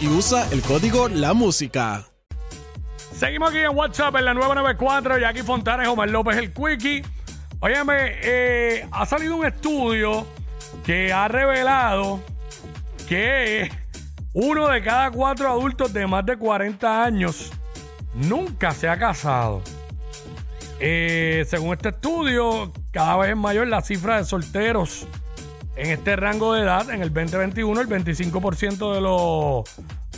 Y usa el código La Música. Seguimos aquí en WhatsApp en la 994, Jackie Fontanes, Omar López, el Quickie. Óyeme, eh, ha salido un estudio que ha revelado que uno de cada cuatro adultos de más de 40 años nunca se ha casado. Eh, según este estudio, cada vez es mayor la cifra de solteros en este rango de edad. En el 2021, el 25% de los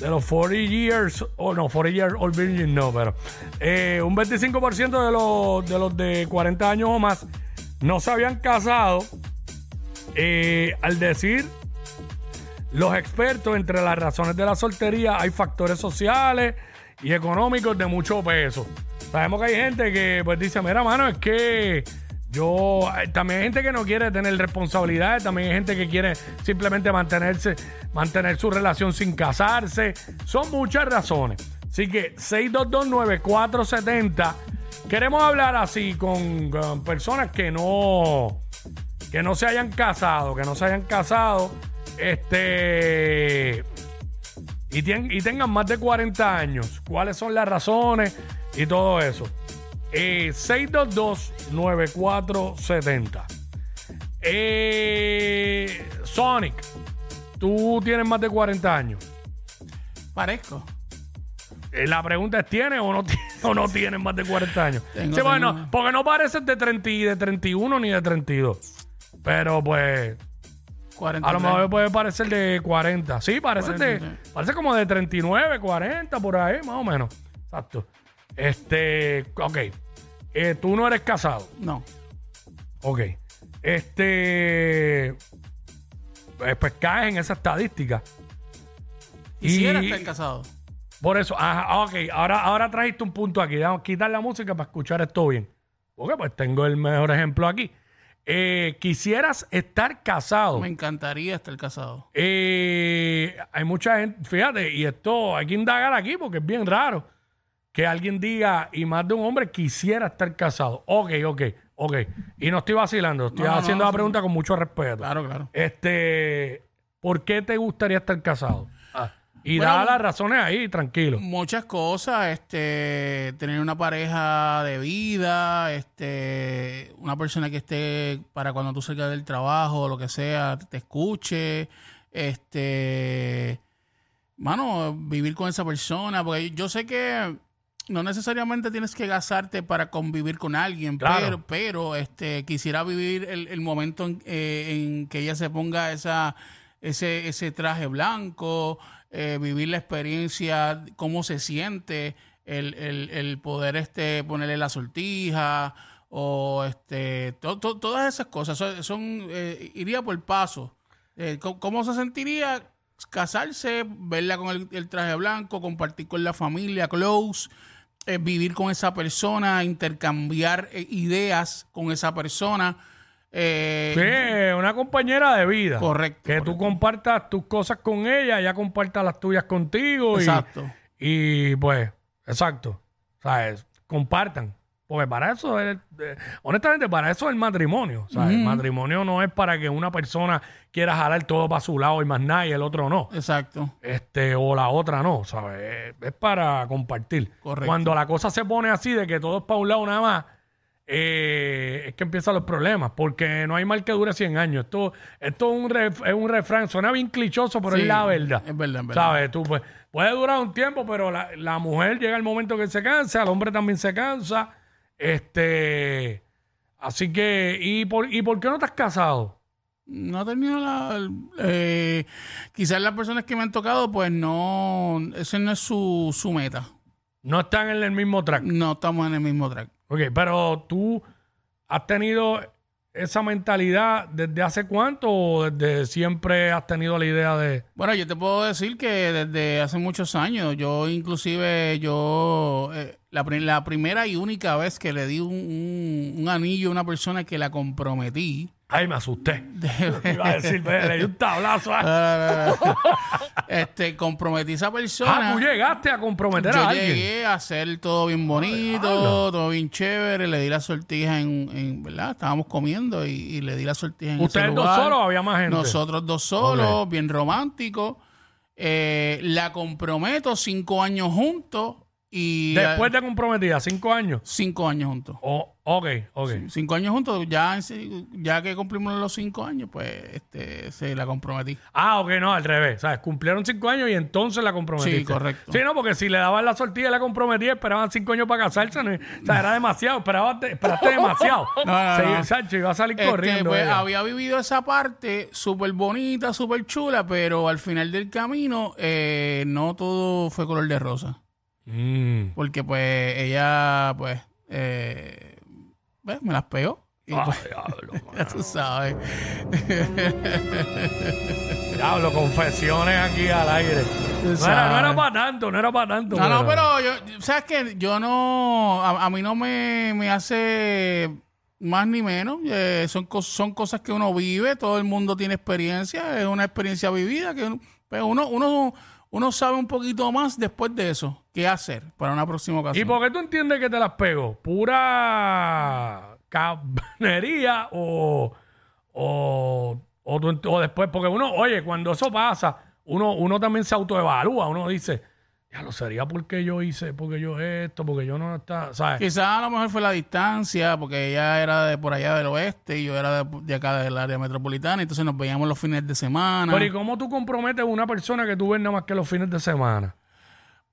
de los 40 years, o no, 40 years old virgin, no, pero eh, un 25% de los, de los de 40 años o más no se habían casado. Eh, al decir los expertos, entre las razones de la soltería hay factores sociales y económicos de mucho peso. Sabemos que hay gente que pues dice, mira, mano, es que yo, eh, también hay gente que no quiere tener responsabilidades, también hay gente que quiere simplemente mantenerse, mantener su relación sin casarse. Son muchas razones. Así que 6229470. Queremos hablar así con, personas que no que no se hayan casado, que no se hayan casado, este y, tien- y tengan más de 40 años. ¿Cuáles son las razones y todo eso? Eh, 622-9470. Eh, Sonic, tú tienes más de 40 años. Parezco. Eh, la pregunta es, ¿tienes o no, ti- o no tienes más de 40 años? Tengo, sí, bueno, tengo. porque no pareces de, 30, y de 31 ni de 32. Pero pues, 40 a lo mejor puede parecer de 40. Sí, parece, de, 40, parece como de 39, 40, por ahí, más o menos. Exacto. Este, ok. Eh, tú no eres casado. No. Ok. Este. eh, Pues caes en esa estadística. Quisiera Y- estar casado. Por eso, ajá, ok, ahora, ahora trajiste un punto aquí. Vamos a quitar la música para escuchar esto bien. Porque pues tengo el mejor ejemplo aquí. Eh, quisieras estar casado. Me encantaría estar casado. Eh, hay mucha gente, fíjate, y esto hay que indagar aquí porque es bien raro que alguien diga, y más de un hombre quisiera estar casado. Ok, ok, ok. Y no estoy vacilando, estoy No, no, haciendo no, la sí. pregunta con mucho respeto. Claro, claro. Este, ¿por qué te gustaría estar casado? Ah, y Bueno, da las razones ahí, tranquilo. Muchas cosas, este, tener una pareja de vida, este, una persona que esté para cuando tú salgas del trabajo o lo que sea, te escuche, este, mano, vivir con esa persona, porque yo sé que no necesariamente tienes que casarte para convivir con alguien, Claro. pero, pero este, quisiera vivir el, el momento en, eh, en que ella se ponga esa, ese, ese traje blanco, eh, vivir la experiencia, cómo se siente, el, el, el poder este, ponerle la sortija o este, to- to- todas esas cosas. Son, son, eh, iría por paso. ¿cómo, cómo se sentiría casarse, verla con el, el traje blanco, compartir con la familia, close, eh, vivir con esa persona, intercambiar eh, ideas con esa persona? Eh, Sí, una compañera de vida. Correcto, Que tú compartas tus cosas con ella, ella comparta las tuyas contigo. y- Exacto. Y, pues, exacto. ¿Sabes? Compartan. Porque para eso, es, eh, honestamente, para eso es el matrimonio. El matrimonio no es para que una persona quiera jalar todo para su lado y más nada y el otro no. Exacto. Este, o la otra no, ¿sabes? Es, es para compartir. Correcto. Cuando la cosa se pone así de que todo es para un lado nada más, eh, es que empiezan los problemas, porque no hay mal que dure 100 años. Esto, esto es, un ref- es un refrán, suena bien clichoso, pero es la verdad. es verdad, es verdad. ¿Sabes? Tú, pues, puede durar un tiempo, pero la, la mujer llega el momento que se cansa, el hombre también se cansa. Este. Así que, ¿y por, ¿y por qué no te has casado? No he tenido la... eh, quizás las personas que me han tocado, pues no... Ese no es su, su meta. No están en el mismo track. No estamos en el mismo track. Ok, pero tú has tenido esa mentalidad desde hace cuánto o desde siempre has tenido la idea de. Bueno, yo te puedo decir que desde hace muchos años, yo inclusive, yo, eh, la, pri- la primera y única vez que le di un, un- un anillo a una persona que la comprometí, Ay, me asusté. Iba a decir, "Ve, le di un tablazo. a-". este, comprometí a esa Ah, persona. tú llegaste a comprometer Yo a alguien. llegué a hacer todo bien bonito, todo bien chévere, le di la sortija en, en- ¿verdad? Estábamos comiendo y, y le di la sortija en ese ¿Ustedes dos lugar. solos o había más gente? Nosotros dos solos, bien romántico. Eh, la comprometo cinco años juntos y... Después de comprometida, cinco años. Cinco años juntos. Oh, ok, ok. Cinco años juntos, ya, ya que cumplimos los cinco años, pues este, se la comprometí. Ah, ok, no, al revés. ¿Sabes? Cumplieron cinco años y entonces la comprometiste. Sí, correcto. Sí, no, porque si le daban la sortilla y la comprometía, esperaban cinco años para casarse. ¿no? O sea, era demasiado. Esperaban, esperaste demasiado. No, no, Sí, no. Sancho iba a salir Este, corriendo. pues, ella. había vivido esa parte súper bonita, súper chula, pero al final del camino eh, no todo fue color de rosa. Mm. Porque pues ella, pues, eh, pues, me las pegó. Y, pues, diablo, ya tú sabes. diablo, confesiones aquí al aire. No era, no era para tanto, no era para tanto. No, no, pero yo, ¿sabes qué? Yo no, a, a mí no me, me hace más ni menos. Eh, son, son cosas que uno vive, todo el mundo tiene experiencia, es una experiencia vivida que uno, pues uno, uno, uno sabe un poquito más después de eso qué hacer para una próxima ¿Y ocasión. por qué tú entiendes que te las pego? ¿Pura cabnería o, o, o, o después? Porque uno, oye, cuando eso pasa, uno, uno también se autoevalúa. Uno dice, ya lo sería porque yo hice, porque yo esto, porque yo no está, ¿sabes? Quizás a lo mejor fue la distancia, porque ella era de por allá del oeste y yo era de, de acá del área metropolitana, entonces nos veíamos los fines de semana. Pero ¿y cómo tú comprometes a una persona que tú ves nada más que los fines de semana?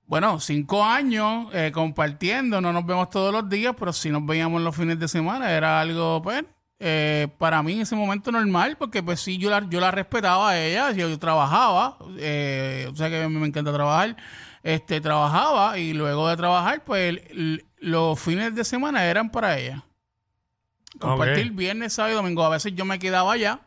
Bueno, cinco años eh, compartiendo, no nos vemos todos los días, pero sí nos veíamos los fines de semana. Era algo, pues, eh, para mí en ese momento normal, porque pues sí, yo la, yo la respetaba a ella, yo, yo trabajaba, eh, o sea que a mí me encanta trabajar, este, trabajaba y luego de trabajar, pues el- los fines de semana eran para ella. Compartir viernes, sábado y domingo. A veces yo me quedaba allá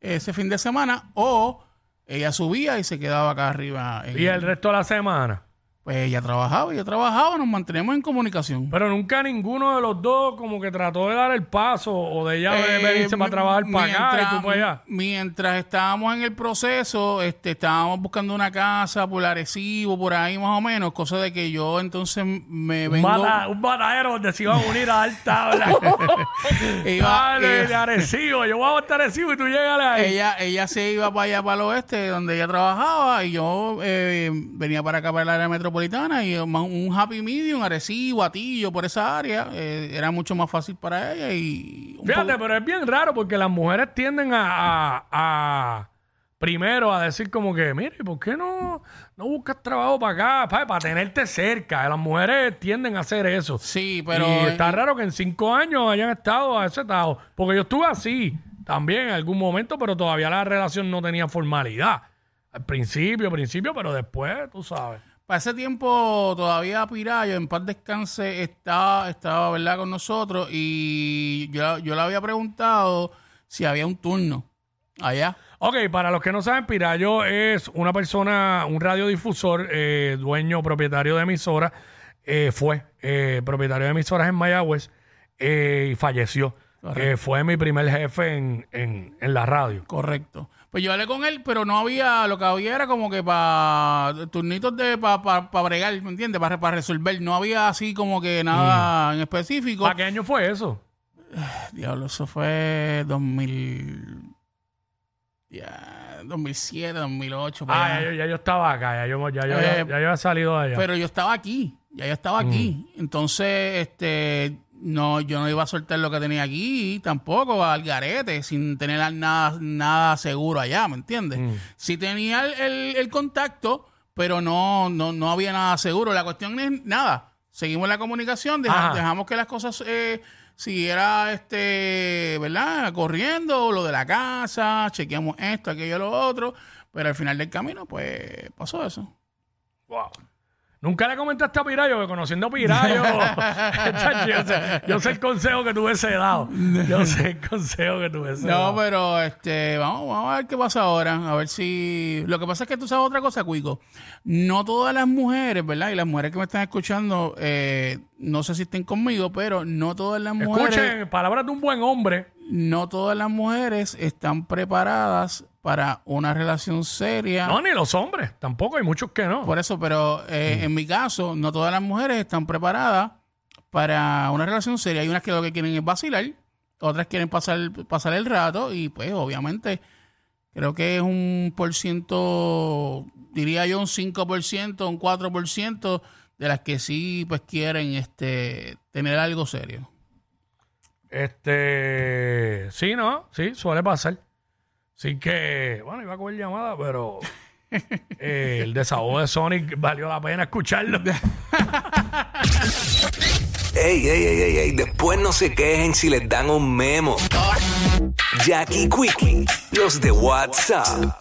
ese fin de semana o ella subía y se quedaba acá arriba. en- Y el resto de la semana. Pues ella trabajaba, yo trabajaba, nos mantenemos en comunicación. Pero nunca ninguno de los dos como que trató de dar el paso o de ella Eh, venirse para trabajar para acá y mientras- tú para allá. Mientras estábamos en el proceso, este, estábamos buscando una casa por Arecibo, por ahí más o menos, cosa de que yo entonces me vengo... bata- un batadero donde se iban a unir a tabla. iba- Dale, iba- de Arecibo. Yo voy a estar Arecibo y tú llegas ahí. ella, ella se iba para allá, para el oeste, donde ella trabajaba, y yo eh, venía para acá, para el área metropolitana, y más un happy medium, Arecibo, Atillo, por esa área, eh, era mucho más fácil para ella y... Fíjate, poco- pero es bien raro porque las mujeres tienden a, a- a- primero a decir como que, mire, ¿por qué no, no buscas trabajo para acá? Pa- Para, tenerte cerca. Las mujeres tienden a hacer eso. Sí, pero... y está raro que en cinco años hayan estado a ese estado. Porque yo estuve así también en algún momento, pero todavía la relación no tenía formalidad. Al principio, principio, pero después, tú sabes. Para ese tiempo todavía Pirayo, en paz descanse, estaba, estaba ¿verdad? con nosotros y yo, yo le había preguntado si había un turno allá. Ok, para los que no saben, Pirayo es una persona, un radiodifusor, eh, dueño, propietario de emisora. eh, fue eh, propietario de emisoras en Mayagüez eh, y falleció. Fue mi primer jefe en, en- en la radio. Correcto. Pues yo hablé con él, pero no había, lo que había era como que para turnitos de para pa, pa bregar, ¿me entiendes? Para, para resolver. No había así como que nada en específico. ¿Para qué año fue eso? Diablo, eso fue 2000. Ya, 2007, 2008. por Ah, ya, yo- ya yo estaba acá, ya yo, ya, yo- Eh, ya- ya yo había salido de allá. Pero yo estaba aquí, ya yo estaba aquí. Entonces, este, no, yo no iba a soltar lo que tenía aquí tampoco al garete, sin tener nada, nada seguro allá, ¿me entiendes? Mm. Sí tenía el, el- el contacto, pero no, no, no había nada seguro. La cuestión es nada. Seguimos la comunicación, dejamos que las cosas eh, siguiera este, ¿verdad? Corriendo, lo de la casa, chequeamos esto, aquello, lo otro. Pero al final del camino, pues pasó eso. Wow. Nunca le comentaste a Pirayo que conociendo a Pirayo, Chacho, yo, sé, yo sé el consejo que tú hubiese dado. Yo sé el consejo que tú hubiese No, dado. pero este, vamos, vamos a ver qué pasa ahora. A ver si. Lo que pasa es que tú sabes otra cosa, Cuico. No todas las mujeres, ¿verdad? Y las mujeres que me están escuchando, eh, no sé si estén conmigo, pero no todas las mujeres. Escuchen, palabras de un buen hombre. No todas las mujeres están preparadas para una relación seria. No, ni los hombres. Tampoco hay muchos que no. Por eso, pero eh, en mi caso, no todas las mujeres están preparadas para una relación seria. Hay unas que lo que quieren es vacilar, otras quieren pasar, pasar el rato y pues obviamente creo que es un por ciento, diría yo un 5%, un 4% de las que sí pues quieren este tener algo serio. Este. Sí, no. Sí, suele pasar. Así que. Bueno, iba a coger llamada, pero. eh, el desahogo de Sonic valió la pena escucharlo. Ey, ey, ey, ey, ey, después no se quejen si les dan un memo. Jackie Quickie, los de WhatsApp,